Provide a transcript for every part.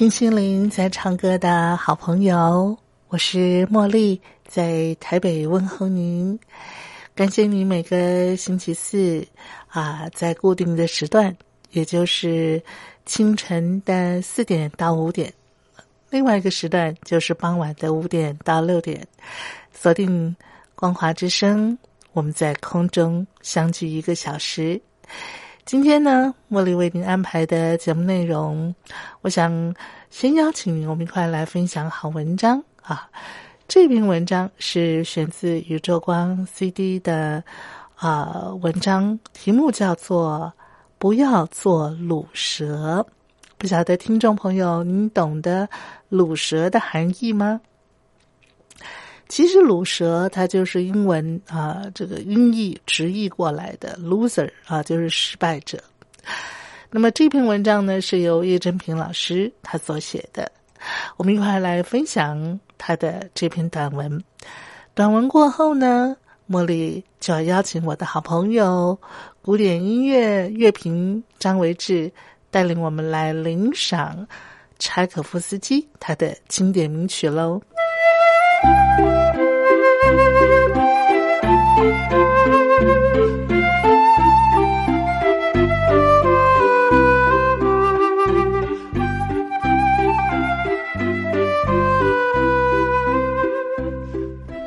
听心灵在唱歌的好朋友，我是茉莉，在台北问候您。感谢您每个星期四啊，在固定的时段，也就是清晨的四点到五点；另外一个时段就是傍晚的五点到六点，锁定光华之声，我们在空中相聚一个小时。今天呢，茉莉为您安排的节目内容，我想先邀请您，我们一块来分享好文章啊。这篇文章是选自宇宙光 CD 的啊文章，题目叫做《不要做卤蛇》。不晓得听众朋友，您懂得卤蛇的含义吗？其实“卤蛇”它就是英文啊，这个音译直译过来的 “loser” 啊，就是失败者。那么这篇文章呢，是由叶真平老师他所写的。我们一块来分享他的这篇短文。短文过后呢，茉莉就要邀请我的好朋友古典音乐乐评张维志，带领我们来领赏柴可夫斯基他的经典名曲喽。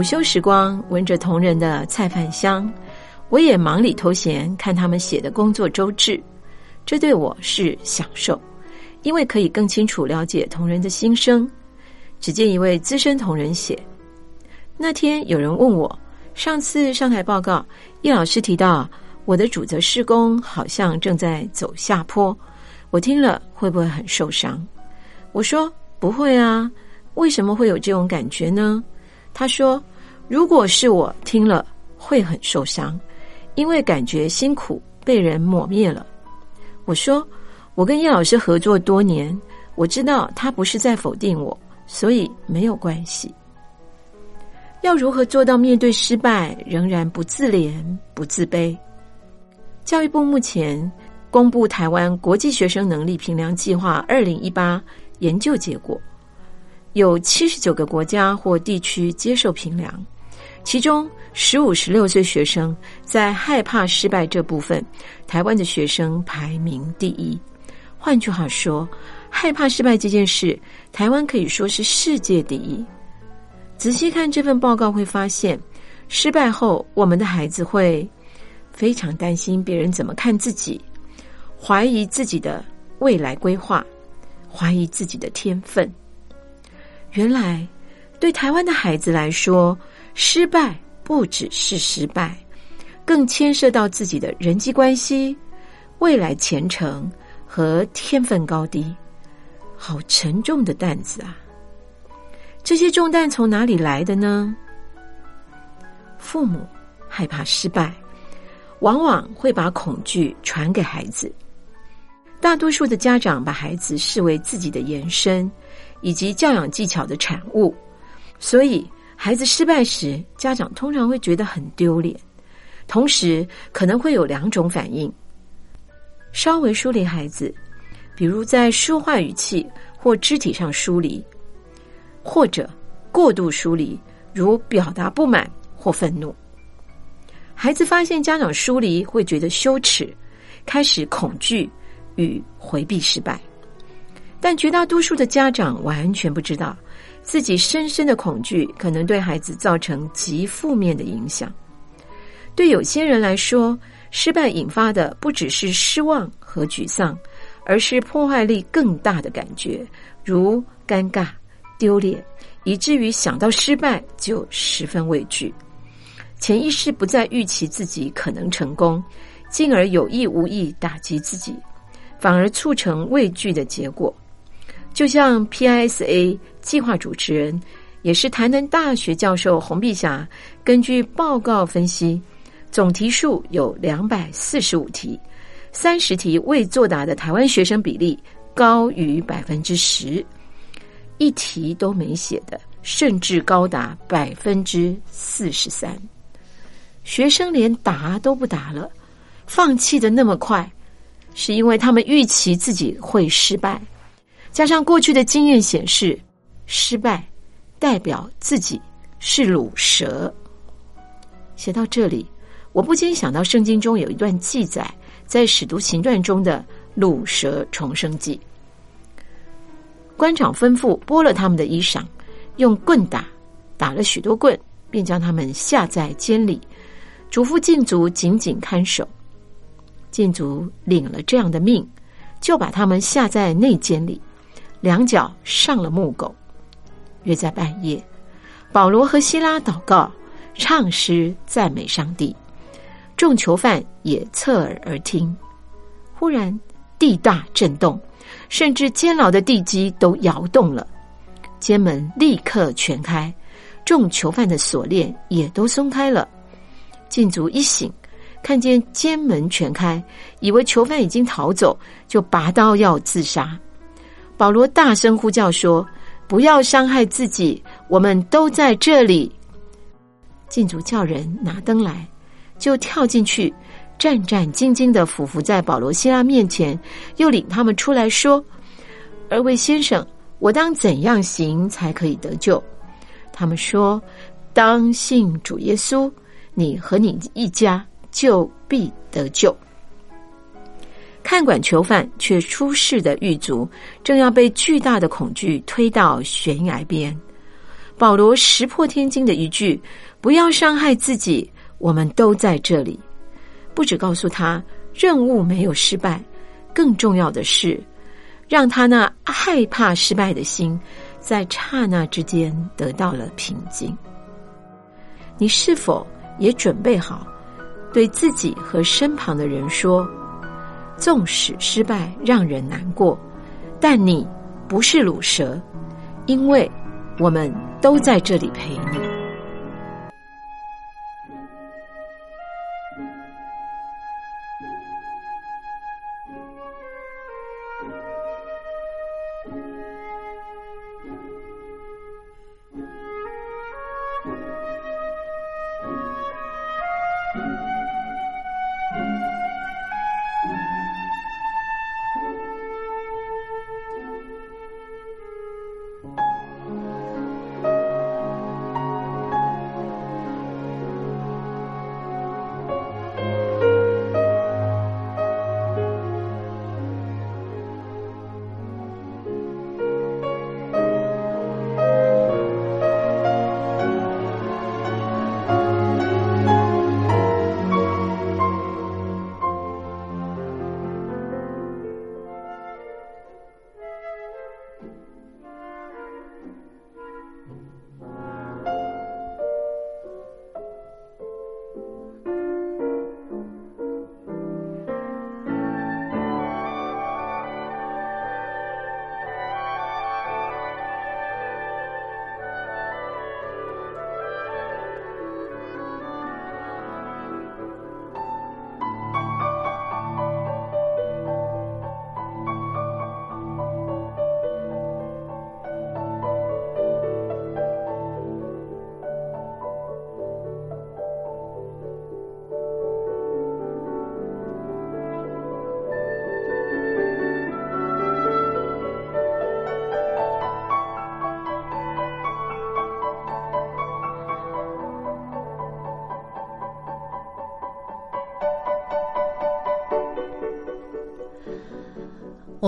午休时光，闻着同仁的菜饭香，我也忙里偷闲看他们写的工作周志，这对我是享受，因为可以更清楚了解同仁的心声。只见一位资深同仁写：那天有人问我，上次上台报告，叶老师提到我的主责施工好像正在走下坡，我听了会不会很受伤？我说不会啊，为什么会有这种感觉呢？他说。如果是我听了会很受伤，因为感觉辛苦被人抹灭了。我说，我跟叶老师合作多年，我知道他不是在否定我，所以没有关系。要如何做到面对失败仍然不自怜不自卑？教育部目前公布台湾国际学生能力评量计划二零一八研究结果，有七十九个国家或地区接受评量。其中，十五、十六岁学生在害怕失败这部分，台湾的学生排名第一。换句话说，害怕失败这件事，台湾可以说是世界第一。仔细看这份报告，会发现，失败后，我们的孩子会非常担心别人怎么看自己，怀疑自己的未来规划，怀疑自己的天分。原来，对台湾的孩子来说，失败不只是失败，更牵涉到自己的人际关系、未来前程和天分高低。好沉重的担子啊！这些重担从哪里来的呢？父母害怕失败，往往会把恐惧传给孩子。大多数的家长把孩子视为自己的延伸，以及教养技巧的产物，所以孩子失败时，家长通常会觉得很丢脸，同时可能会有两种反应：稍微疏离孩子。比如在说话语气或肢体上疏离，或者过度疏离，如表达不满或愤怒。孩子发现家长疏离，会觉得羞耻，开始恐惧与回避失败。但绝大多数的家长完全不知道，自己深深的恐惧可能对孩子造成极负面的影响。对有些人来说，失败引发的不只是失望和沮丧。而是破坏力更大的感觉，如尴尬、丢脸，以至于想到失败就十分畏惧，潜意识不再预期自己可能成功，进而有意无意打击自己，反而促成畏惧的结果。就像 PISA 计划主持人，也是台南大学教授洪碧霞，根据报告分析，总题数有两百四十五题。三十题未作答的台湾学生比例高于百分之十，一题都没写的甚至高达百分之四十三。学生连答都不答了，放弃的那么快，是因为他们预期自己会失败，加上过去的经验显示，失败代表自己是卤蛇。写到这里，我不禁想到圣经中有一段记载。在使徒行传中的鹿蛇重生记，官长吩咐剥了他们的衣裳，用棍打，打了许多棍，便将他们下在监里，嘱咐禁足紧紧看守。禁足领了这样的命，就把他们下在内监里，两脚上了木狗。约在半夜，保罗和希拉祷告，唱诗赞美上帝。众囚犯也侧耳而听，忽然地大震动，甚至监牢的地基都摇动了，监门立刻全开，众囚犯的锁链也都松开了。禁足一醒，看见监门全开，以为囚犯已经逃走，就拔刀要自杀。保罗大声呼叫说：“不要伤害自己，我们都在这里。”禁足叫人拿灯来。就跳进去，战战兢兢的匍匐在保罗、希拉面前，又领他们出来说：“二位先生，我当怎样行才可以得救？”他们说：“当信主耶稣，你和你一家就必得救。”看管囚犯却出事的狱卒，正要被巨大的恐惧推到悬崖边。保罗石破天惊的一句：“不要伤害自己。”我们都在这里，不只告诉他任务没有失败，更重要的是，让他那害怕失败的心，在刹那之间得到了平静。你是否也准备好对自己和身旁的人说：纵使失败让人难过，但你不是卤蛇，因为我们都在这里陪你。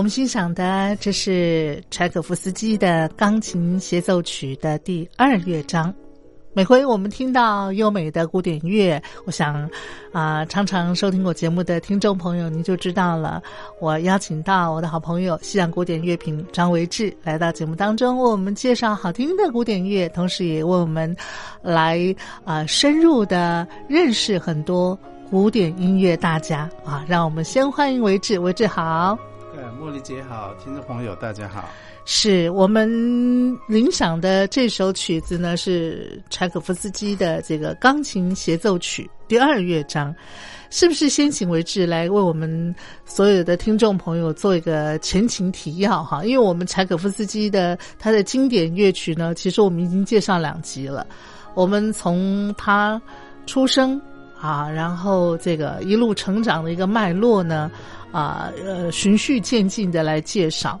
我们欣赏的这是柴可夫斯基的钢琴协奏曲的第二乐章。每回我们听到优美的古典乐，我想啊，常常收听我节目的听众朋友，您就知道了。我邀请到我的好朋友西洋古典乐评张维志来到节目当中，为我们介绍好听的古典乐，同时也为我们来啊深入的认识很多古典音乐大家啊。让我们先欢迎维志，维志好。茉莉姐好，听众朋友大家好。是我们领赏的这首曲子呢，是柴可夫斯基的这个钢琴协奏曲第二乐章。是不是先请维志来为我们所有的听众朋友做一个前情提要哈？因为我们柴可夫斯基的他的经典乐曲呢，其实我们已经介绍两集了。我们从他出生啊，然后这个一路成长的一个脉络呢。啊，呃，循序渐进的来介绍，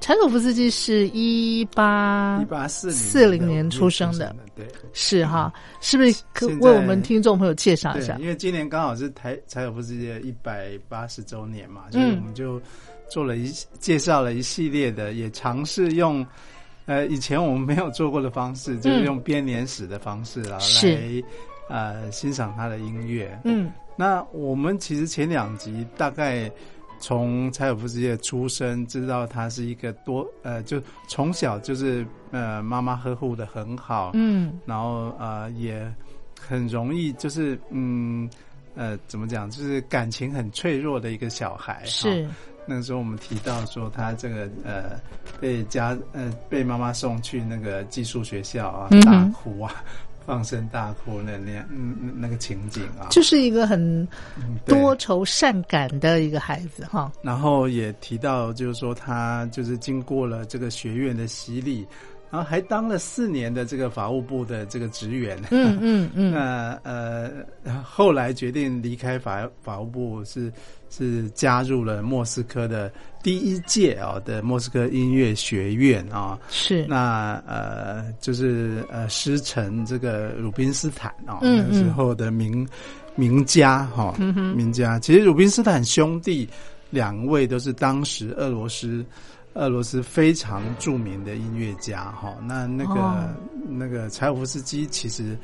柴可夫斯基是一八一八四四零年出生的，对，是哈，是不是可为我们听众朋友介绍一下？因为今年刚好是台柴可夫斯基的一百八十周年嘛，所以我们就做了一介绍了一系列的，也尝试用呃以前我们没有做过的方式，就是用编年史的方式啊来呃欣赏他的音乐，嗯。那我们其实前两集大概从柴可夫斯基的出生，知道他是一个多呃，就从小就是呃妈妈呵护的很好，嗯，然后呃也很容易就是嗯呃怎么讲，就是感情很脆弱的一个小孩。是那个时候我们提到说他这个呃被家呃被妈妈送去那个寄宿学校啊，大哭啊。放声大哭那那嗯那个情景啊，就是一个很多愁善感的一个孩子哈。然后也提到，就是说他就是经过了这个学院的洗礼，然后还当了四年的这个法务部的这个职员。嗯嗯嗯。那呃，后来决定离开法法务部是。是加入了莫斯科的第一届啊的莫斯科音乐学院啊，是那呃就是呃师承这个鲁宾斯坦啊那时候的名名家哈名家，其实鲁宾斯坦兄弟两位都是当时俄罗斯俄罗斯非常著名的音乐家哈，那那个那个柴可夫斯基其实。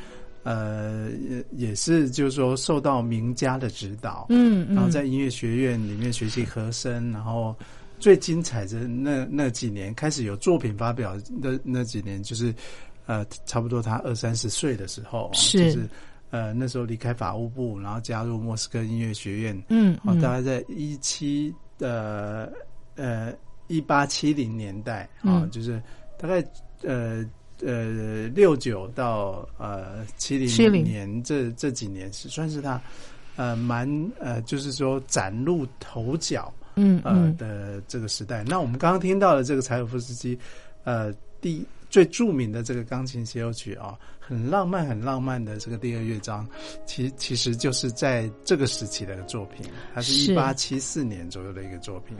呃，也也是，就是说受到名家的指导，嗯，然后在音乐学院里面学习和声，然后最精彩的那那几年开始有作品发表的那几年，就是呃，差不多他二三十岁的时候，是。呃那时候离开法务部，然后加入莫斯科音乐学院，嗯，大概在一七呃呃一八七零年代啊，就是大概呃。呃，六九到呃七零年这这几年是算是他呃蛮呃，就是说崭露头角，嗯呃的这个时代。那我们刚刚听到的这个柴可夫斯基呃第最著名的这个钢琴协奏曲啊，很浪漫很浪漫的这个第二乐章，其其实就是在这个时期的作品，它是一八七四年左右的一个作品。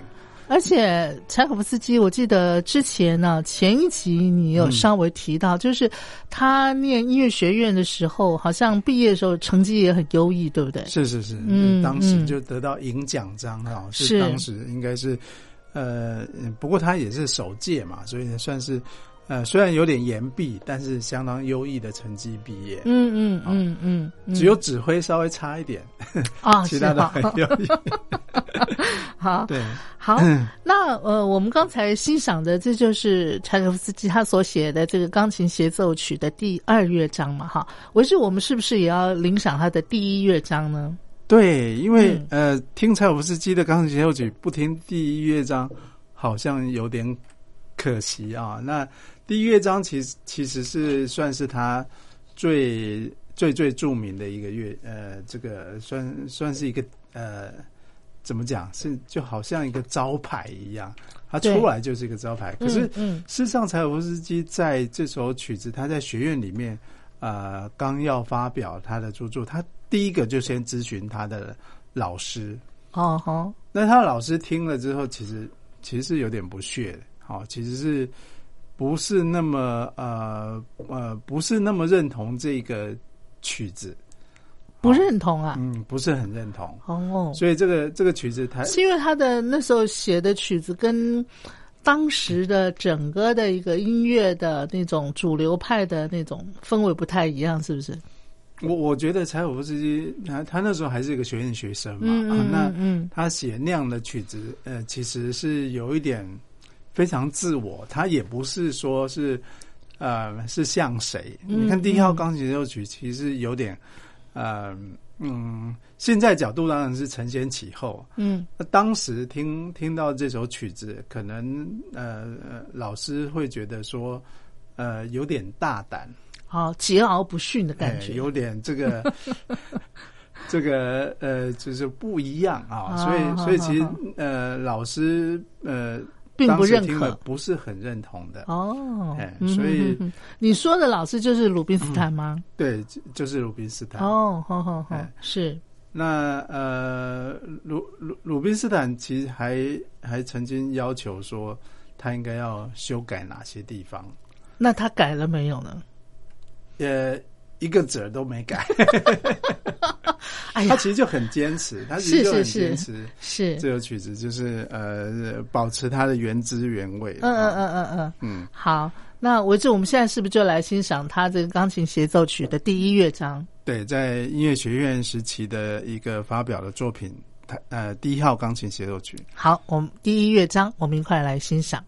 而且柴可夫斯基，我记得之前呢，前一集你有稍微提到，就是他念音乐学院的时候，好像毕业的时候成绩也很优异，对不对？是是是，嗯，当时就得到银奖章哈，是当时应该是，呃，不过他也是首届嘛，所以算是。呃，虽然有点延毕，但是相当优异的成绩毕业。嗯嗯嗯嗯，只有指挥稍微差一点啊，其他的很优异。好，对，好。那呃，我们刚才欣赏的，这就是柴可夫斯基他所写的这个钢琴协奏曲的第二乐章嘛？哈，维是我们是不是也要领赏他的第一乐章呢？对，因为呃，听柴可夫斯基的钢琴协奏曲，不听第一乐章，好像有点可惜啊。那第一乐章其实其实是算是他最最最著名的一个乐，呃，这个算算是一个呃，怎么讲是就好像一个招牌一样，他出来就是一个招牌。可是，事实上，柴可夫斯基在这首曲子，他在学院里面，呃，刚要发表他的著作，他第一个就先咨询他的老师。哦吼，那他的老师听了之后，其实其实是有点不屑的，好，其实是。不是那么呃呃，不是那么认同这个曲子，不认同啊，嗯，不是很认同。哦，所以这个这个曲子，他是因为他的那时候写的曲子跟当时的整个的一个音乐的那种主流派的那种氛围不太一样，是不是？我我觉得柴可夫斯基他他那时候还是一个学院学生嘛，嗯嗯啊那嗯他写那样的曲子，呃，其实是有一点非常自我，他也不是说是呃是像谁。嗯你看第一号钢琴协奏曲，其实有点呃嗯，现在角度当然是承先启后。嗯那当时听听到这首曲子，可能呃呃老师会觉得说呃有点大胆。好桀骜不驯的感觉，哎有点这个 这个呃，就是不一样啊。啊所以所以其实呃，老师呃，并不认可。不是很认同的。哦哎，嗯所以你说的老师就是鲁宾斯坦吗？对，就就是鲁宾斯坦。哦，好好好哎，是，那呃，鲁鲁鲁宾斯坦其实还还曾经要求说，他应该要修改哪些地方。那他改了没有呢？呃，一个褶都没改，哎呀，他其实就很坚持，他其实就很坚持。是，这首曲子就是呃，保持它的原汁原味。嗯嗯嗯嗯嗯，嗯，好。那维志，我们现在是不是就来欣赏他这个钢琴协奏曲的第一乐章？对，在音乐学院时期的一个发表的作品，它呃第一号钢琴协奏曲。好，我们第一乐章，我们一块来欣赏。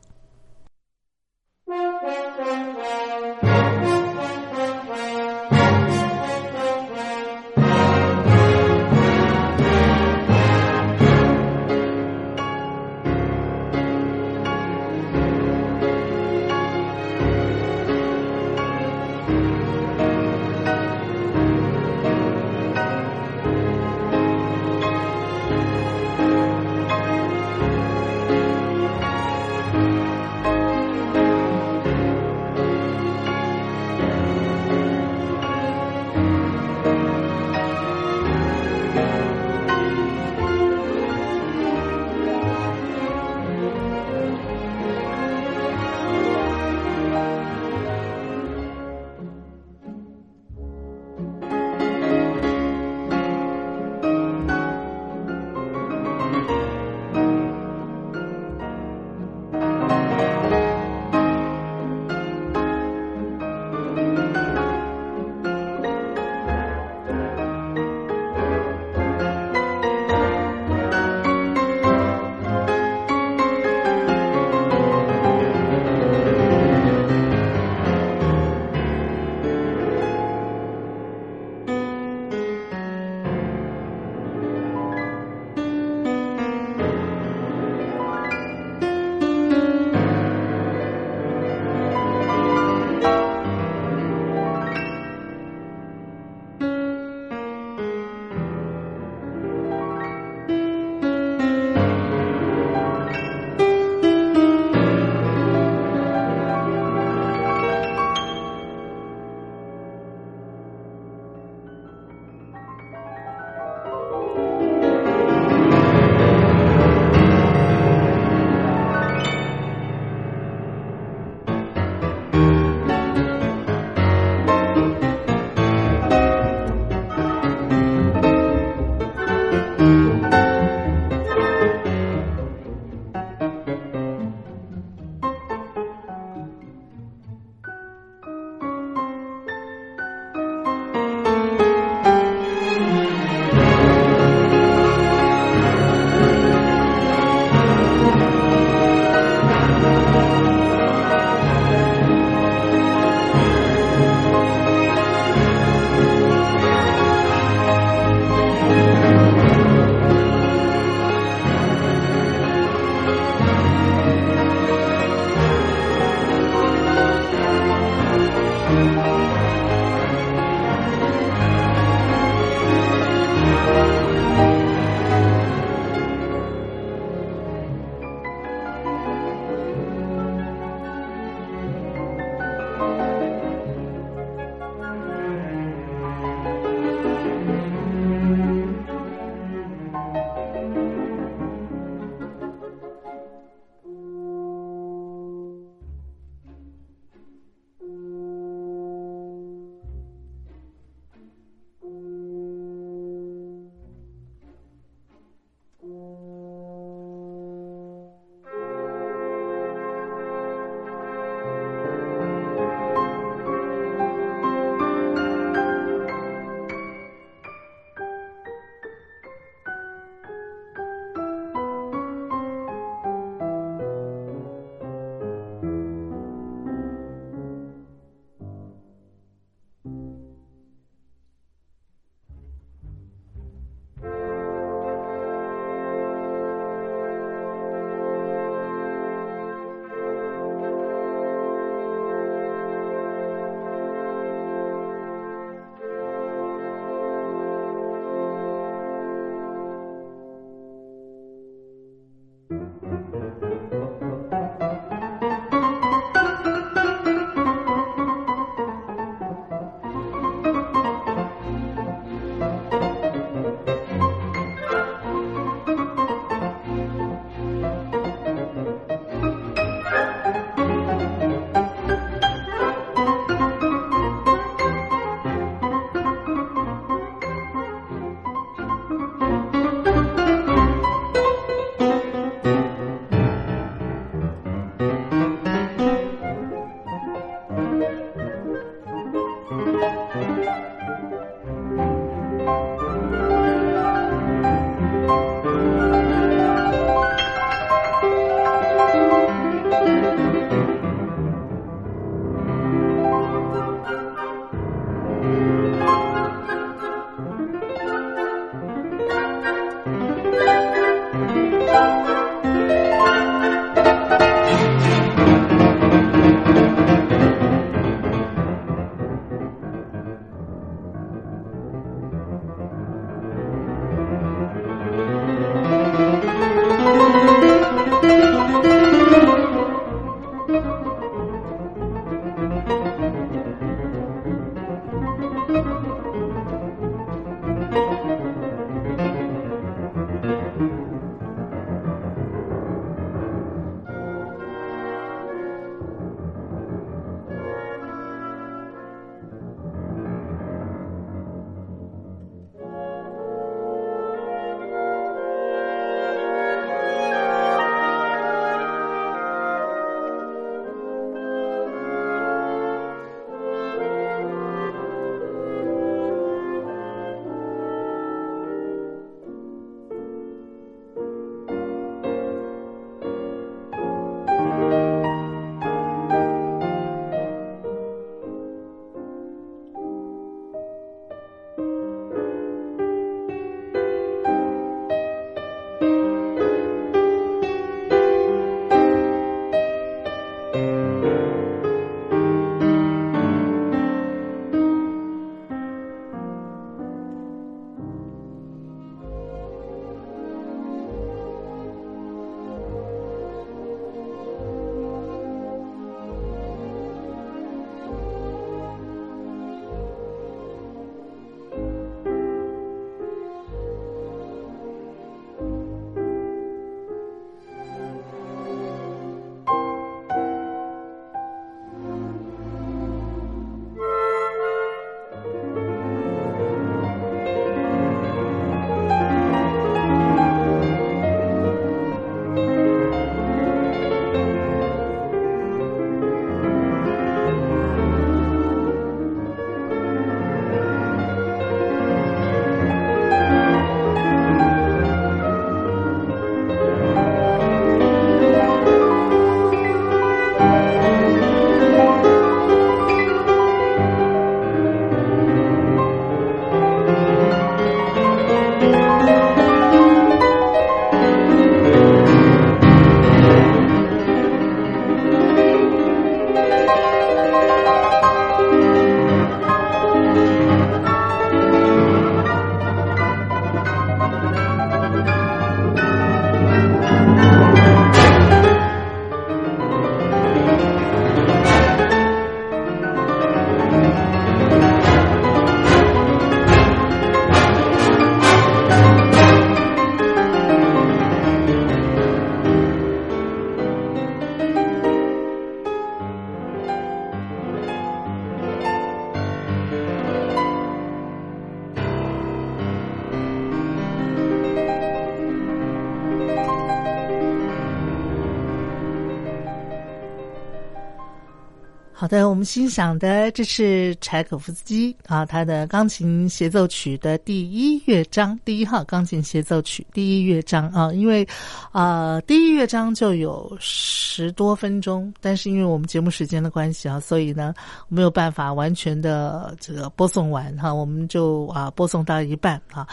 好的，我们欣赏的这是柴可夫斯基啊，他的钢琴协奏曲的第一乐章，第一号钢琴协奏曲第一乐章啊。因为啊，第一乐章就有十多分钟，但是因为我们节目时间的关系啊，所以呢没有办法完全的这个播送完哈，我们就啊播送到一半啊。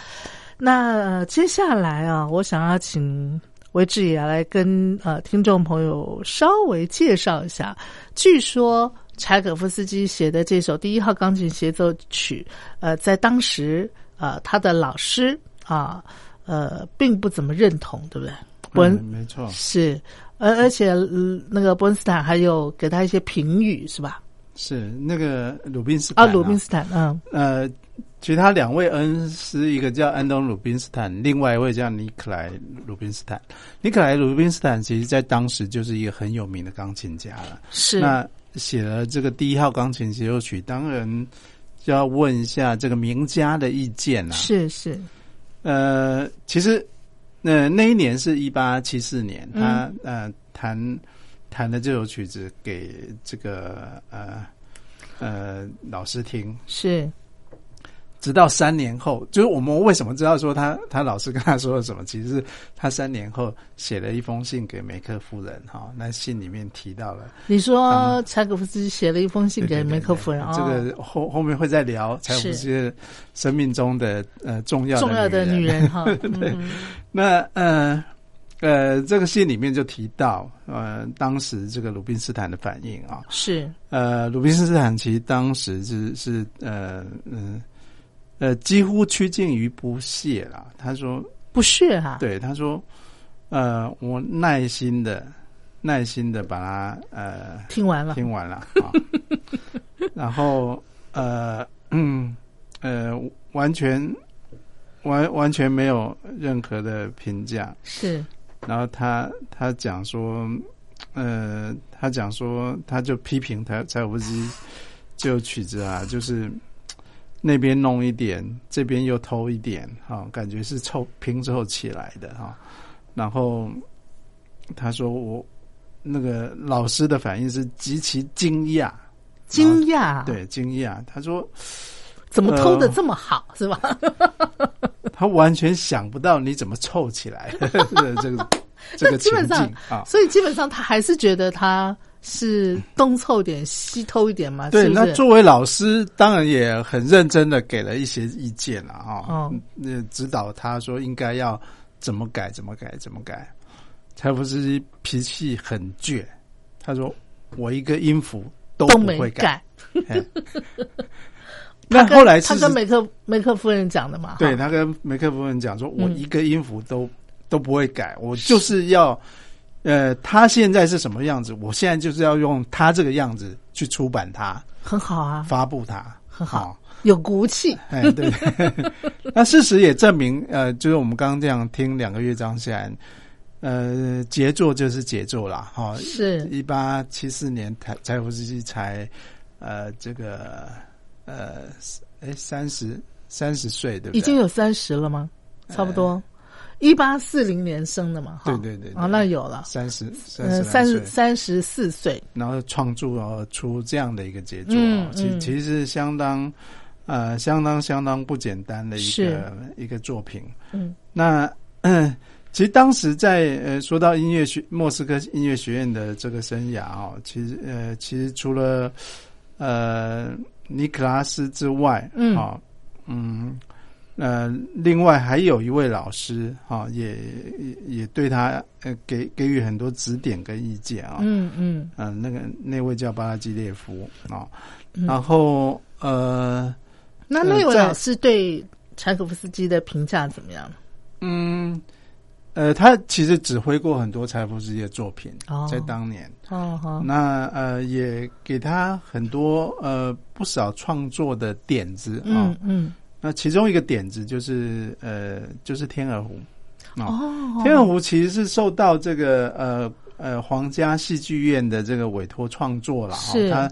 那接下来啊，我想要请。维志也来跟呃听众朋友稍微介绍一下。据说柴可夫斯基写的这首第一号钢琴协奏曲，呃，在当时呃他的老师啊呃并不怎么认同，对不对？伯恩没错，是而而且那个伯恩斯坦还有给他一些评语，是吧？是那个鲁宾斯啊，鲁宾斯坦，嗯呃。其他两位恩师，一个叫安东·鲁宾斯坦，另外一位叫尼克莱·鲁宾斯坦。尼克莱·鲁宾斯坦其实在当时就是一个很有名的钢琴家了。是那写了这个第一号钢琴协奏曲，当然就要问一下这个名家的意见了。是是，呃，其实那那一年是一八七四年，他呃弹弹的这首曲子给这个呃呃老师听是。直到三年后，就是我们为什么知道说他他老师跟他说了什么？其实是他三年后写了一封信给梅克夫人，哈，那信里面提到了。你说柴可夫斯基写了一封信给梅克夫人，这个后后面会再聊柴可夫斯基生命中的呃重要重要的女人哈。对，那呃呃，这个信里面就提到呃，当时这个鲁宾斯坦的反应啊，是呃，鲁宾斯坦其实当时是是呃嗯。呃，几乎趋近于不屑了。他说不屑哈，对他说，呃，我耐心的、耐心的把它呃听完了，听完了，然后呃嗯呃，完全完完全没有任何的评价。是，然后他他讲说，呃，他讲说，他就批评他柴可夫斯基这首曲子啊，就是。那边弄一点，这边又偷一点，哈，感觉是凑拼凑起来的哈。然后他说：“我那个老师的反应是极其惊讶，惊讶，对，惊讶。他说：怎么偷的这么好，是吧？他完全想不到你怎么凑起来的 这个 这个情境啊。所以基本上他还是觉得他。”是东凑点西偷一点嘛？对，那作为老师，当然也很认真的给了一些意见了啊。嗯，指导他说应该要怎么改，怎么改，怎么改。柴可夫斯基脾气很倔，他说我一个音符都不会改。那后来他跟梅克梅克夫人讲的嘛？对他跟梅克夫人讲说，我一个音符都都不会改，我就是要。呃，他现在是什么样子？我现在就是要用他这个样子去出版它，很好啊，发布它很好，有骨气。哎，对。那事实也证明，呃，就是我们刚刚这样听两个乐章下来，呃，杰作就是杰作啦。哈。是。一八七四年，台柴可夫斯基才呃这个呃哎三十三十岁，对不对？已经有三十了吗？差不多。一八四零年生的嘛，对对对，啊，那有了。三十，呃，三十三十四岁，然后创作出这样的一个杰作，其其实相当，呃，相当相当不简单的一个一个作品。嗯，那嗯，其实当时在呃说到音乐学莫斯科音乐学院的这个生涯啊，其实呃，其实除了呃尼克拉斯之外，嗯，啊，嗯。呃，另外还有一位老师哈，也也对他呃给给予很多指点跟意见啊。嗯嗯。嗯，那个那位叫巴拉基列夫啊，然后呃，那那位老师对柴可夫斯基的评价怎么样？嗯，呃，他其实指挥过很多柴可夫斯基的作品，在当年哦哦，那呃也给他很多呃不少创作的点子啊嗯。那其中一个点子就是呃，就是天鹅湖。哦，天鹅湖其实是受到这个呃呃皇家戏剧院的这个委托创作了哈，它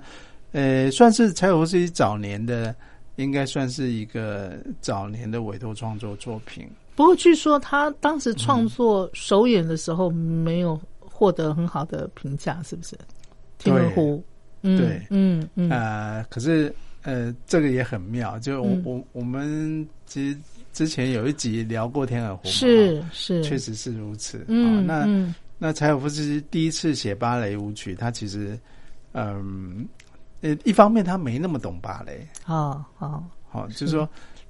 呃算是柴可夫斯基早年的，应该算是一个早年的委托创作作品。不过据说他当时创作首演的时候没有获得很好的评价，是不是？天鹅湖。嗯对。嗯嗯。呃，可是呃，这个也很妙，就我、嗯。我我们其实之前有一集聊过天鹅湖嘛，是是，确实是如此。嗯啊那嗯。那柴可夫斯基第一次写芭蕾舞曲，他其实嗯呃，一方面他没那么懂芭蕾，哦哦。好、就是说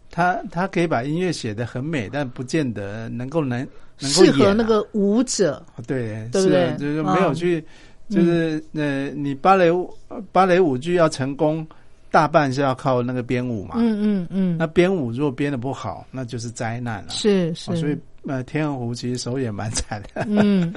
他他可以把音乐写得很美，但不见得能够能能够适合那个舞者，对，对不是就是没有嗯。去，就是呃，你芭蕾舞呃芭蕾舞剧要成功，大半是要靠那个编舞嘛。嗯嗯嗯，那编舞如果编的不好，那就是灾难了。是是，哦所以呃，天鹅湖其实首演蛮惨的。嗯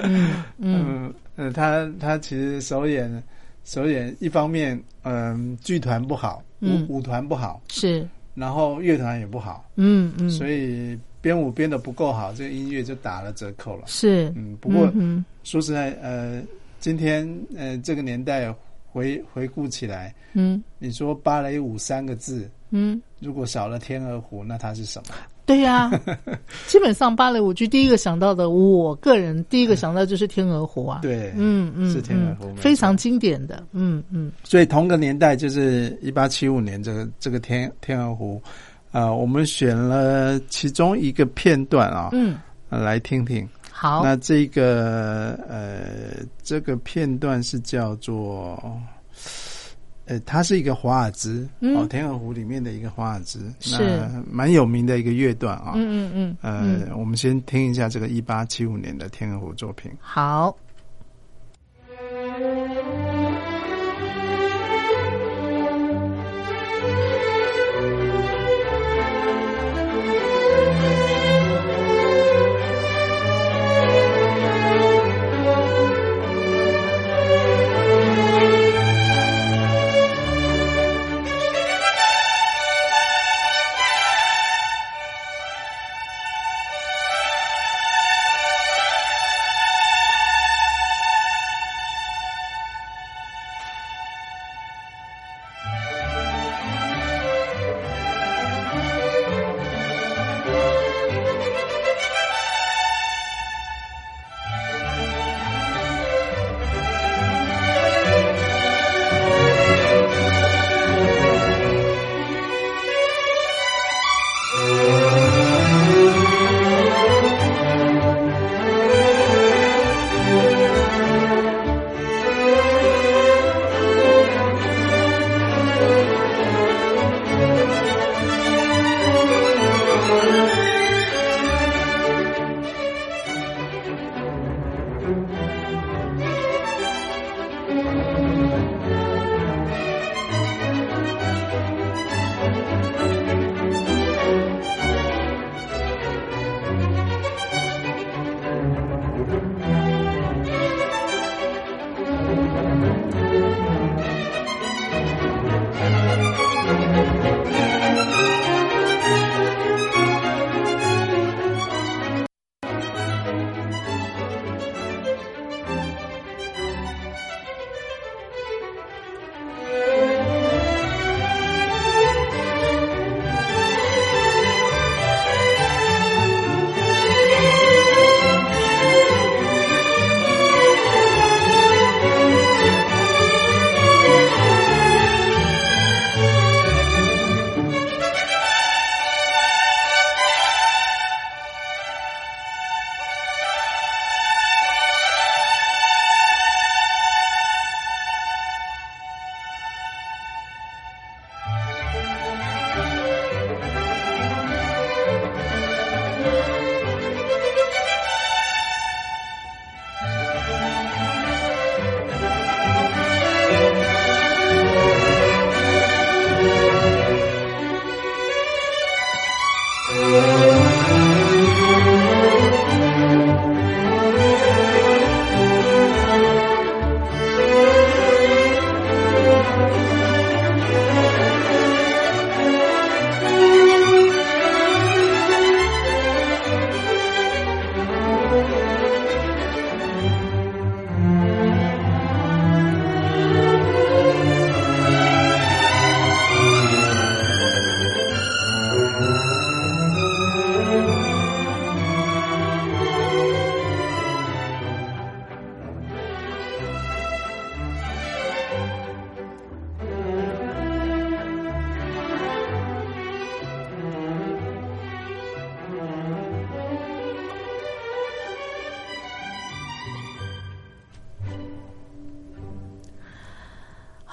嗯 呃，他他其实首演首演一方面，嗯、剧团不好，舞嗯舞团不好，是，然后乐团也不好，嗯嗯，所以编舞编的不够好，这个音乐就打了折扣了。是，嗯，不过。嗯说实在，呃，今天呃这个年代回回顾起来，嗯。你说芭蕾舞三个字，嗯，如果少了天鹅湖，那它是什么？对呀、基本上芭蕾舞剧第一个想到的，我个人第一个想到就是天鹅湖啊，对，嗯嗯，是天鹅湖嗯非常经典的，嗯嗯。所以同个年代就是一八七五年，这个这个天天鹅湖，呃，我们选了其中一个片段啊，嗯，呃来听听。好，那这个呃，这个片段是叫做。呃，它是一个华尔兹、嗯哦，天鹅湖里面的一个华尔兹，是那蛮有名的一个乐段啊。嗯嗯嗯，呃，嗯我们先听一下这个一八七五年的天鹅湖作品。好，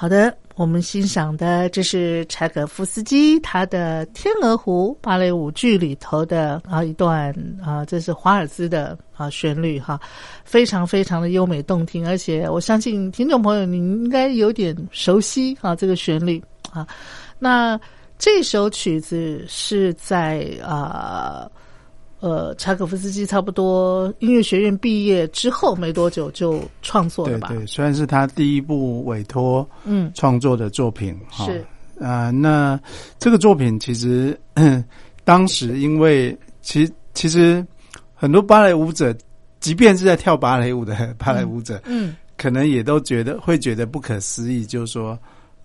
好的，我们欣赏的这是柴可夫斯基他的《天鹅湖》芭蕾舞剧里头的啊一段啊，这是华尔兹的啊旋律哈，非常非常的优美动听，而且我相信听众朋友您应该有点熟悉啊这个旋律啊。那这首曲子是在啊。柴可夫斯基差不多音乐学院毕业之后没多久就创作了吧？对对，虽然是他第一部委托嗯创作的作品，是啊，那这个作品其实 当时因为其其实很多芭蕾舞者，即便是在跳芭蕾舞的芭蕾舞者，嗯，可能也都觉得会觉得不可思议，就是说，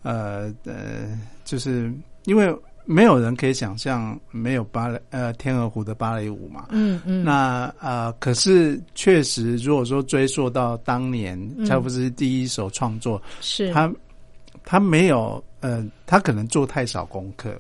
呃呃，就是因为。没有人可以想象没有芭蕾呃天鹅湖的芭蕾舞嘛，嗯嗯，那呃可是确实如果说追溯到当年柴可夫斯基第一首创作，是。他他没有呃他可能做太少功课，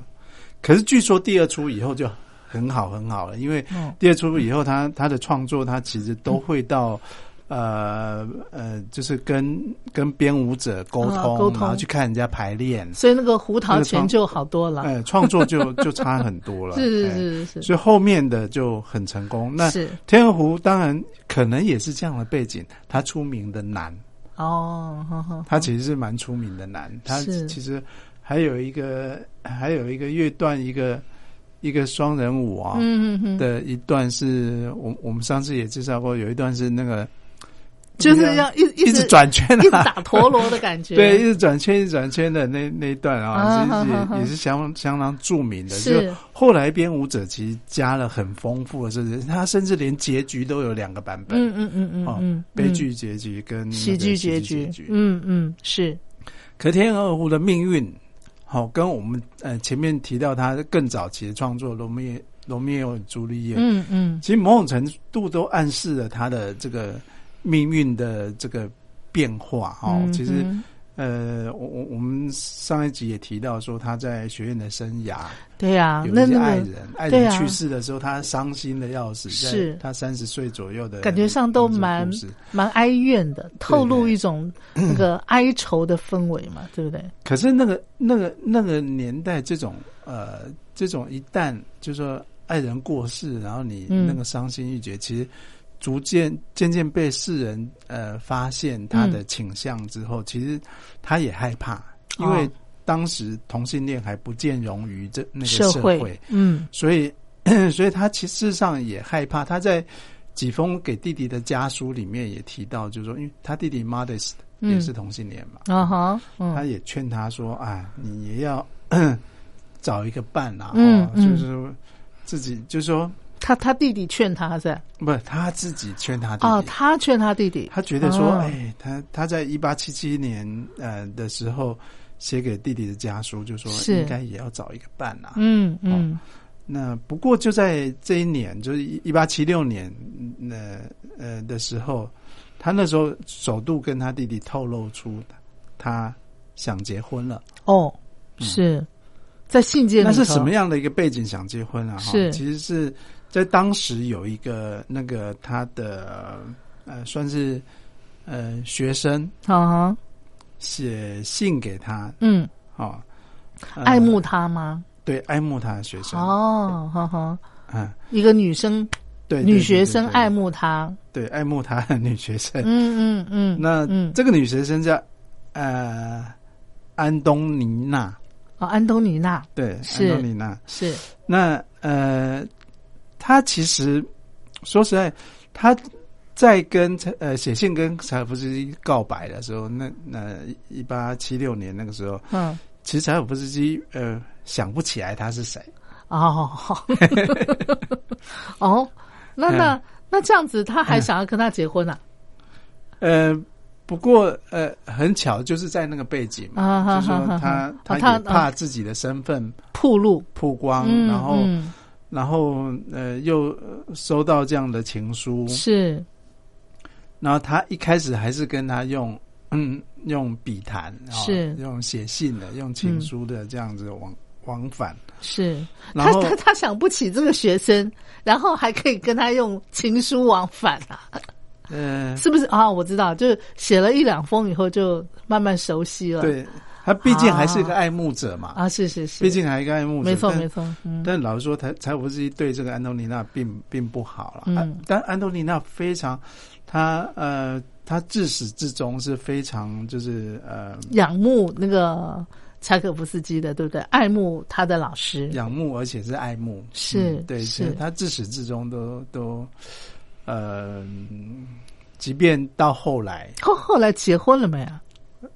可是据说第二出以后就很好很好了，因为第二出以后他他的创作他其实都会到。呃呃，就是跟跟编舞者沟通，然后去看人家排练，所以那个胡桃钳就好多了。哎，创作就 就差很多了。是是是是，所以后面的就很成功。那天鹅湖当然可能也是这样的背景，它出名的难哦，它其实是蛮出名的难。它其实还有一个还有一个乐段，一个一个双人舞啊，嗯嗯的一段是我我们上次也介绍过，有一段是那个。就是要一一直转圈，一直打陀螺的感觉。对，一直转圈，一直转圈的那那一段啊，其实也也是相相当著名的。是后来编舞者其实加了很丰富的，甚至他甚至连结局都有两个版本。嗯嗯嗯嗯嗯，悲剧结局跟喜剧结局。嗯嗯，是。可天鹅湖的命运，好跟我们呃前面提到他更早期的创作《罗密罗密欧与朱丽叶》，嗯嗯，其实某种程度都暗示了他的这个。命运的这个变化哦，其实呃，我我我们上一集也提到说他在学院的生涯，对呀，有一些爱人，爱人去世的时候，他伤心的要死，是他三十岁左右的感觉上都蛮蛮哀怨的，透露一种那个哀愁的氛围嘛，对不对？可是那个那个那个年代，这种呃，这种一旦就是说爱人过世，然后你那个伤心欲绝，其实。逐渐渐渐被世人呃发现他的倾向之后，其实他也害怕，因为当时同性恋还不见容于这那个社会，嗯，所以 所以他其实上也害怕。他在几封给弟弟的家书里面也提到，就是说，因为他弟弟 Modest 也是同性恋嘛，啊哈，他也劝他说：“啊，你也要 找一个伴啊，嗯，就是自己就是说。”他他弟弟劝他是？不是他自己劝他弟弟。哦，他劝他弟弟。他觉得说，哎，他他在一八七七年呃的时候写给弟弟的家书，就说应该也要找一个伴啊。嗯嗯。那不过就在这一年，就是一八七六年那呃的时候，他那时候首度跟他弟弟透露出他想结婚了。哦，是在信件。那是什么样的一个背景想结婚啊？是，其实是。在当时有一个那个他的呃算是呃学生啊写信给他嗯。哦爱慕他吗？对，爱慕他的学生。哦，哈哈嗯，一个女生对女学生爱慕他，对，爱慕他的女学生。嗯嗯嗯，那这个女学生叫呃安东尼娜。哦，安东尼娜。对，安东尼娜。是。那呃。他其实说实在，他在跟呃写信跟柴可夫斯基告白的时候，那那一八七六年那个时候，嗯，其实柴可夫斯基呃想不起来他是谁。哦，哦，那那那这样子，他还想要跟他结婚啊？呃，不过呃，很巧，就是在那个背景嘛，就说他他怕自己的身份曝露。曝光，然后。然后，呃，又收到这样的情书，是。然后他一开始还是跟他用，嗯，用笔谈，是用写信的，用情书的这样子往往返。是。他他他想不起这个学生，然后还可以跟他用情书往返啊？嗯，是不是啊？我知道，就是写了一两封以后，就慢慢熟悉了。对。他毕竟还是个爱慕者嘛，啊，是是是，毕竟还是一个爱慕者，没错没错，嗯，但老实说，柴柴可夫斯基对这个安东尼娜并并不好了。嗯。啊但安东尼娜非常，他呃，他自始至终是非常就是呃仰慕那个柴可夫斯基的，对不对？爱慕他的老师，仰慕，而且是爱慕。是嗯对，是。他自始至终都都呃，即便到后来后后来结婚了没啊？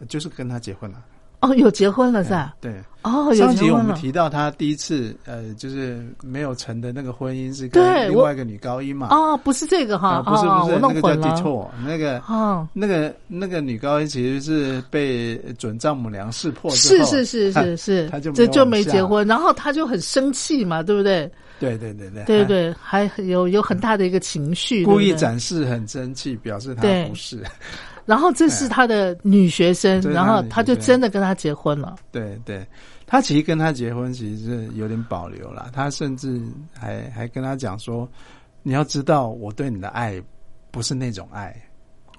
就是跟他结婚了，哦，有结婚了是吧？对。哦，有上集我。们提到他第一次呃，就是没有成的那个婚姻是跟另外一个女高音嘛。哦，不是这个哈，啊，不是哦不是，那个叫我弄混 d 了 e。t o r 那个哦，那个那个女高音其实是被准丈母娘识破是是是是是，他 就没这就没结婚，然后他就很生气嘛，对不对？对对对对对对，还有有很大的一个情绪，故意。展示很生气，表示他不是。然后这是他的女学生，然后他就真的跟他结婚了。对对，他其实跟他结婚其实是有点保留了，他甚至还还跟他讲说，你要知道我对你的爱不是那种爱，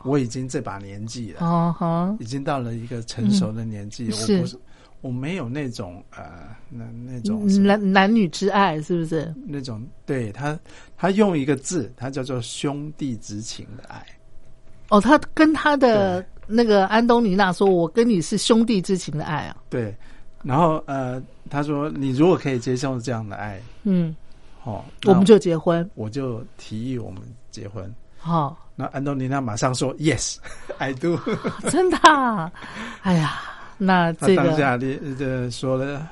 我已经这把年纪了。哦哈，已经到了一个成熟的年纪，我不是我没有那种呃那那种男男女之爱是不是？那种对他他用一个字，他叫做兄弟之情的爱。哦，他跟他的那个安东尼娜说：“我跟你是兄弟之情的爱啊。对，然后呃，他说你如果可以接受这样的爱，”嗯，哦，我们就结婚。我就提议我们结婚。好、那安东尼娜马上说 Yes，I do。真的、啊。哎呀，那这个当下的这说了，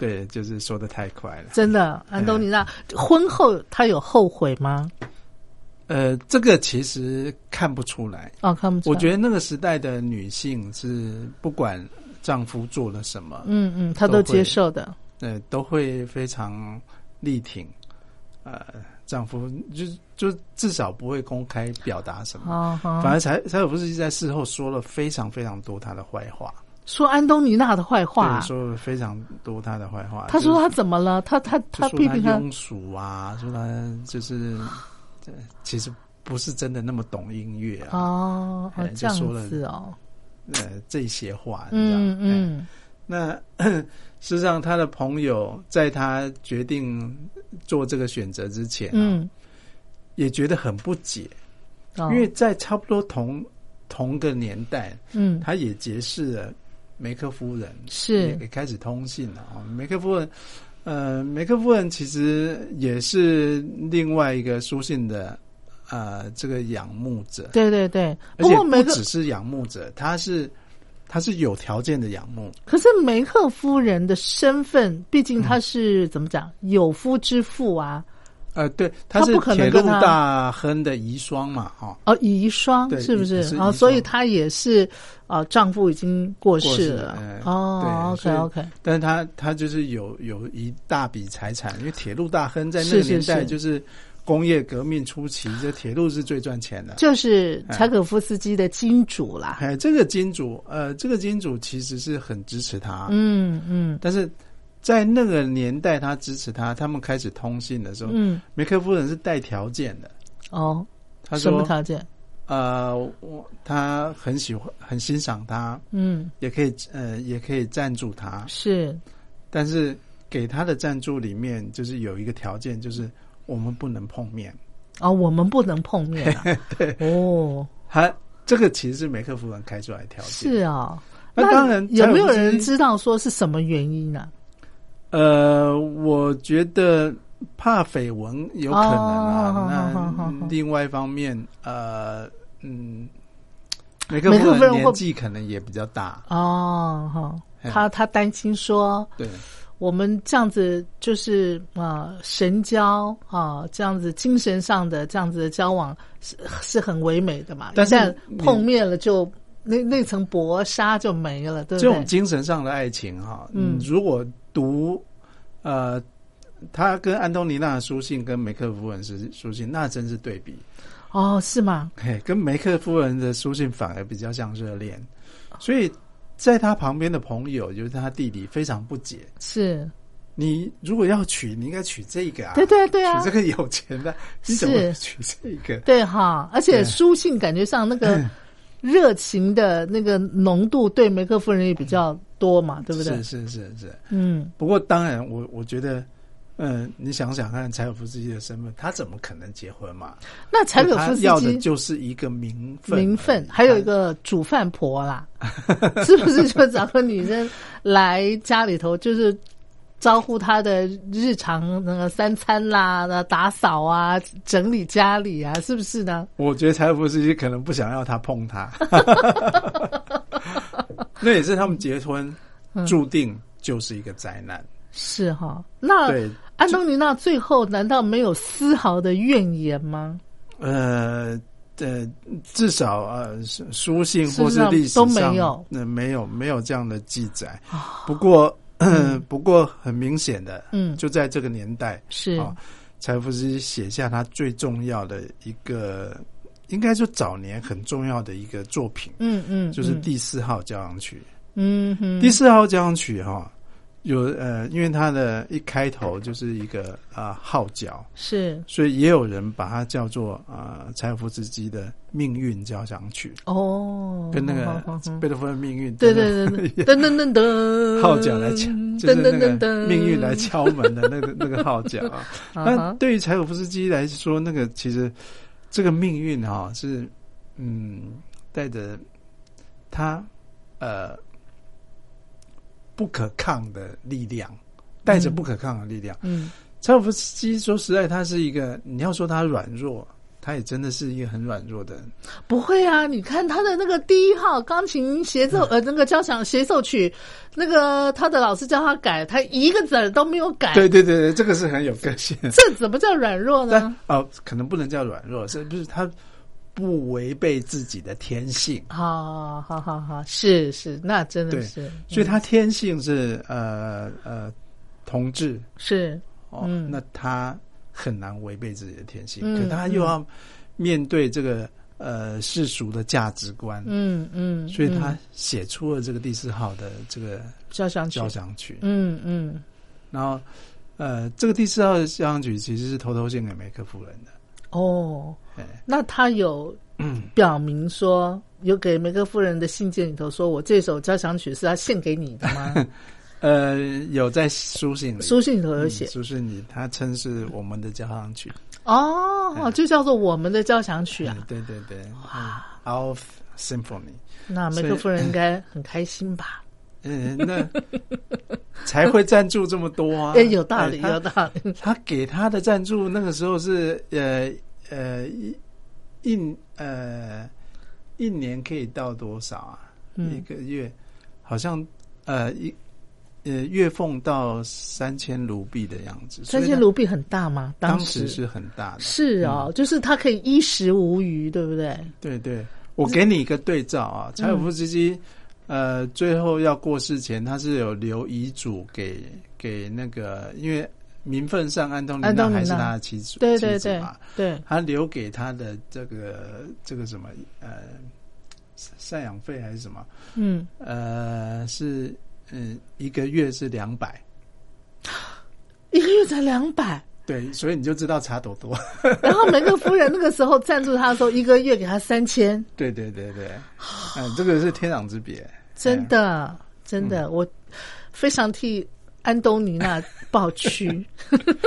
对，就是说的太快了。真的，安东尼娜婚后他有后悔吗？呃，这个其实看不出来。哦，看不出来。我觉得那个时代的女性是不管丈夫做了什么，嗯嗯，她都接受的。呃，都会非常力挺，呃，丈夫就就至少不会公开表达什么，反而柴柴可夫斯基在事后说了非常非常多他的坏话，说安东尼娜的坏话对，。说了非常多他的坏话。他说就是他怎么了？他他他批评他庸俗啊，说他就是，呃其实不是真的那么懂音乐啊，哦，哦哎这样就说了子哦，呃，这些话，嗯哎。嗯，那 事实上，他的朋友在他决定做这个选择之前、啊，嗯，也觉得很不解，哦。因为在差不多同同个年代，嗯。他也结识了梅克夫人，是。也也开始通信了啊。梅克夫人，呃，梅克夫人其实也是另外一个书信的呃这个仰慕者，对对对。而且不只是仰慕者，他是他是有条件的仰慕。可是梅克夫人的身份，毕竟她是、怎么讲有夫之妇啊，呃，对，他是铁路跟大亨的遗孀嘛，哈、哦，遗孀是不是？哦，所以她也是呃，丈夫已经过过世世了。哎哦，OK OK，但是她她就是有有一大笔财产，因为铁路大亨在那个年代就是工业革命初期，这铁路是最赚钱的。就是柴可夫斯基的金主啦。哎，这个金主，呃，这个金主其实是很支持他，嗯嗯但是在那个年代，他支持他，他们开始通信的时候，嗯，梅克夫人是带条件的。哦，他什么说，条件？呃，我他很喜欢，很欣赏他，嗯，也可以呃，也可以赞助他，是但是给他的赞助里面就是有一个条件，就是我们不能碰面。哦，我们不能碰面啊。对，哦，还这个其实是梅克夫人开出来的条件。是啊。那当然有没有人知道说是什么原因呢？呃，我觉得怕绯闻有可能啊。另外一方面，呃，嗯，梅克梅克夫人年纪可能也比较大，哦，他他担心说，对。我们这样子就是啊、神交啊、这样子精神上的这样子的交往是是很唯美的嘛。但是碰面了就，那那层薄纱就没了，对不对？这种精神上的爱情哈，嗯嗯，如果读呃，他跟安东尼娜的书信跟梅克夫人是书信，那真是对比。哦，是吗？嘿，跟梅克夫人的书信反而比较像热恋，所以在他旁边的朋友，就是他弟弟，非常不解。是，你如果要娶，你应该娶这个啊，对对对啊娶这个有钱的，你怎么是娶这个？对哈，而且书信感觉上那个 热情的那个浓度，对梅克夫人也比较多嘛，对不对？是是是是。嗯，不过当然，我我觉得，嗯，你想想看，柴可夫斯基的身份，他怎么可能结婚嘛？那柴可夫斯基要的就是一个名分，名分，还有一个煮饭婆啦，是不是？就找个女生来家里头，就是招呼他的日常那个三餐啦、那打扫啊、整理家里啊，是不是呢？我觉得柴可夫斯基可能不想要他碰他，那也是他们结婚注定就是一个灾难。是哈，那对安东尼娜最后难道没有丝毫的怨言吗？呃呃，至少呃书信或是历史上上都没有。那、没有没有这样的记载。不过、不过很明显的，嗯。就在这个年代，是。啊，柴可夫斯基写下他最重要的一个，应该说早年很重要的一个作品，嗯嗯，就是嗯第四号交响曲。嗯哼，第四号交响曲哈、有呃，因为它的一开头就是一个啊、号角，是。所以也有人把它叫做啊、柴可夫斯基的命运交响曲，哦，跟那个贝多芬的命运对对对对，噔噔噔噔，号角来敲，就是噔那噔噔噔，个命运来敲门的那个那个号角啊。啊那哈，对于柴可夫斯基来说，那个其实这个命运哈、是嗯带着他呃不可抗的力量，带着不可抗的力量。嗯柴可夫斯基说实在，他是一个你要说他软弱，他也真的是一个很软弱的人。不会啊，你看他的那个第一号钢琴协奏，呃，那个交响协奏曲，那个他的老师叫他改，他一个字儿都没有改，对对对对，这个是很有个性。这怎么叫软弱呢？哦，可能不能叫软弱，是不是他不违背自己的天性？好好好好，是是，那真的是，所以他天性是呃呃同志是哦，嗯那他很难违背自己的天性，嗯可他又要面对这个呃世俗的价值观，嗯嗯，所以他嗯写出了这个第四号的这个交响曲。交，响曲，嗯嗯，然后呃，这个第四号的交响曲其实是偷偷献给梅克夫人的，哦哎，那他有表明说，有给梅克夫人的信件里头说，我这首交响曲是要献给你的吗？呃，有在书信里，书信里头有写嗯、书信里他称是我们的交响曲，哦，就叫做我们的交响曲啊嗯。对对对，哇，Our Symphony。那梅克夫人应该很开心吧？嗯，那 才会赞助这么多啊！哎，有道理，有道理。他给他的赞助那个时候是呃呃一一呃一年可以到多少啊？嗯一个月好像呃一呃月俸到三千卢币的样子，三千卢币很大吗？他当时时是很大的。是哦，就是他可以衣食无余，对不对？对对，我给你一个对照啊，柴可夫斯基。呃，最后要过世前，他是有留遗嘱给给那个，因为名分上安东尼娜娜还是他的妻子，对对对对，他留给他的这个这个什么呃赡养费还是什么，嗯，呃是嗯一个月是两百，一个月才两百。对，所以你就知道差多多。然后梅克夫人那个时候赞助他的时候，一个月给他三千，对对对对，嗯，这个是天壤之别，真的真的，我非常替安东尼娜抱屈。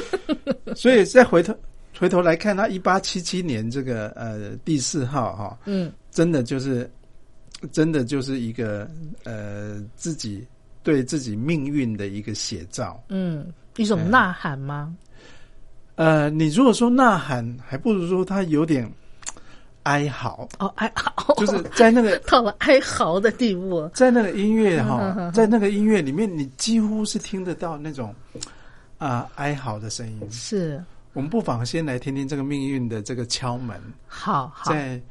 所以再回头回头来看，他一八七七年这个呃第四号哈、嗯，真的就是真的就是一个呃自己对自己命运的一个写照。嗯，一种呐喊吗？呃，你如果说呐喊，还不如说他有点哀嚎，哦，哀嚎，就是在那个 到了哀嚎的地步。在那个音乐嗯哈，在那个音乐里面，你几乎是听得到那种啊、哀嚎的声音。是，我们不妨先来听听这个命运的这个敲门。好好，再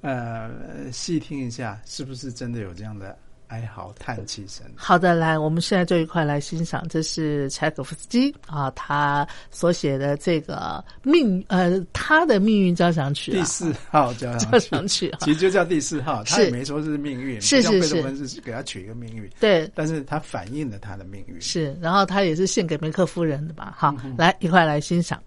呃细听一下，是不是真的有这样的哀嚎叹气声？好的，来，我们现在就一块来欣赏，这是柴可夫斯基啊，他所写的这个命呃他的命运交响曲、啊，第四号交响交曲，响曲啊，其实就叫第四号，他也没说是命运，是是是给他取一个命运，对，但是他反映了他的命运。是，然后他也是献给梅克夫人的吧？好，嗯来一块来欣赏。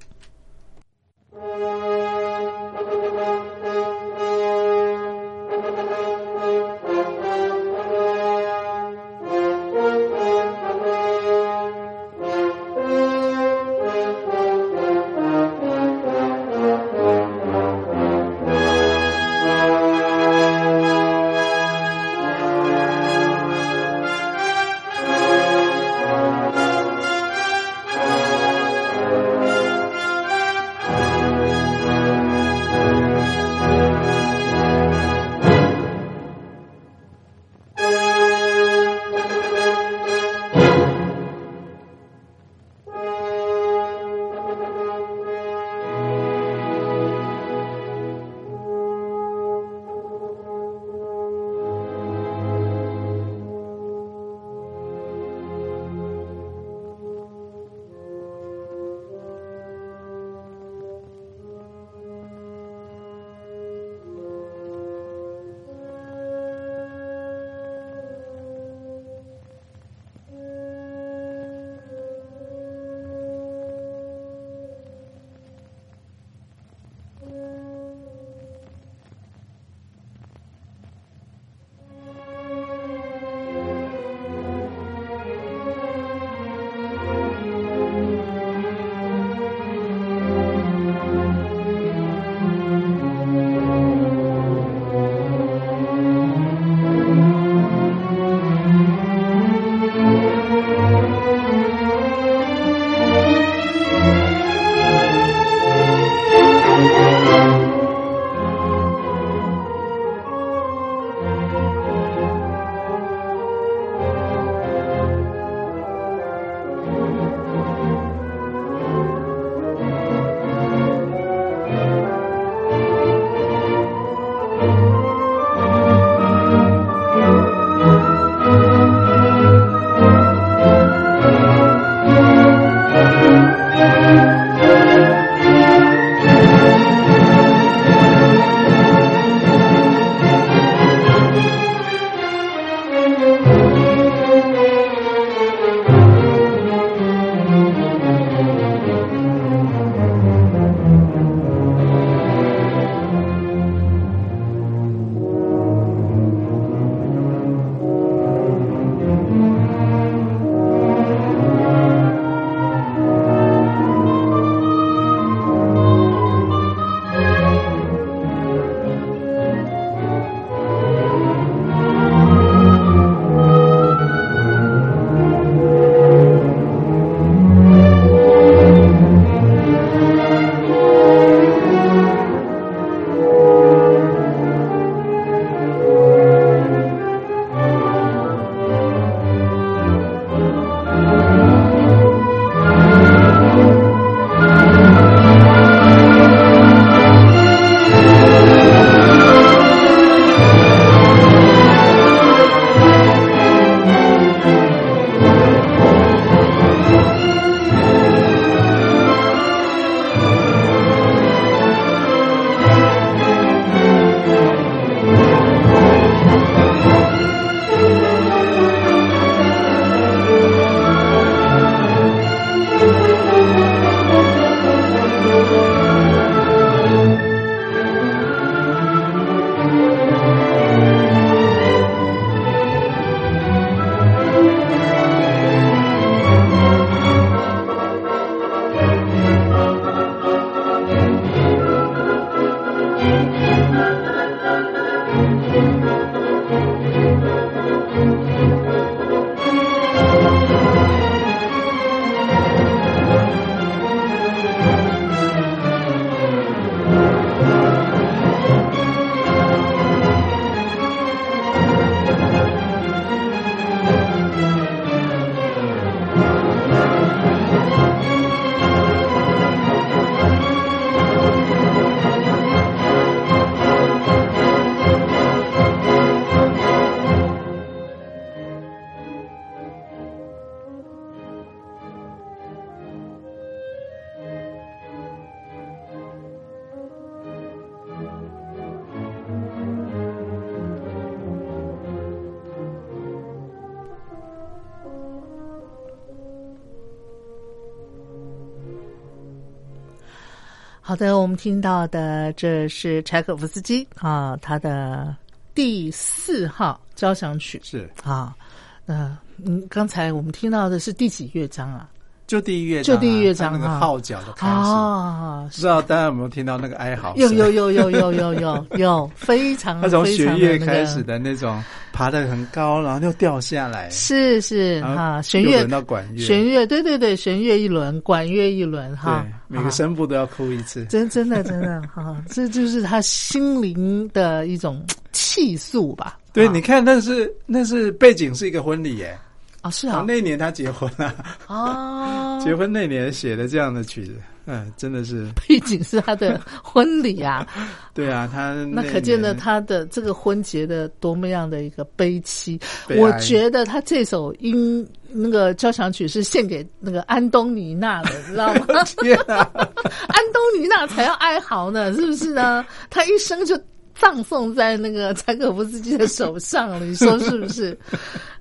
好的，我们听到的这是柴可夫斯基啊，他的第四号交响曲是啊。呃，嗯，刚才我们听到的是第几乐章啊？就第一乐章、就第一乐章它那个啊号角的开始。啊，不知道大家有没有听到那个哀嚎？有有有有有有有有，非常那从弦乐开始的那种爬得很高，然后又掉下来，是是然后哈，弦乐到管乐，弦乐，对对对，弦乐一轮，管乐一轮哈，，每个啊声部都要哭一次。真真的真的哈，这就是他心灵的一种气诉吧？对，啊你看，那是那是背景是一个婚礼耶，啊是啊。那年他结婚了，哦，结婚那年写的这样的曲子，嗯，真的是，背景是他的婚礼啊，对啊，他那可见的他的这个婚结的多么样的一个悲戚。悲我觉得他这首音那个交响曲是献给那个安东尼娜的，你知道吗？安东尼娜才要哀嚎呢，是不是呢？他一生就葬送在那个柴可夫斯基的手上了，你说是不是？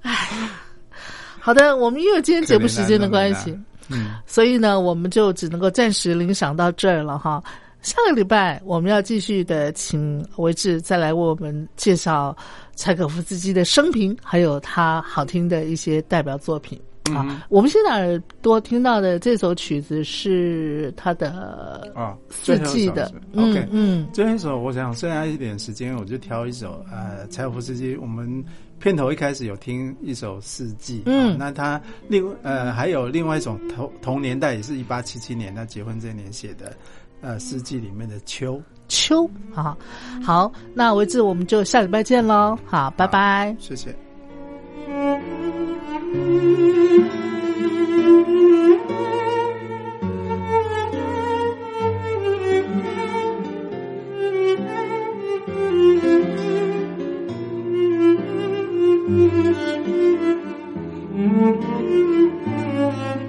唉，好的，我们因为今天节目时间的关系，嗯，所以呢，我们就只能够暂时领赏到这儿了哈。下个礼拜我们要继续的，请维志再来为我们介绍柴可夫斯基的生平，还有他好听的一些代表作品。啊，我们现在耳朵听到的这首曲子是他的啊，四季的 OK，嗯，最后一首，我想剩下一点时间，我就挑一首呃，柴可夫斯基。我们片头一开始有听一首《四季》，嗯，那他另呃还有另外一种同同年代也是一八七七年他结婚这年写的呃《四季》里面的秋。秋啊，好，那我以我们就下礼拜见喽，好，拜拜，谢谢。Thank you.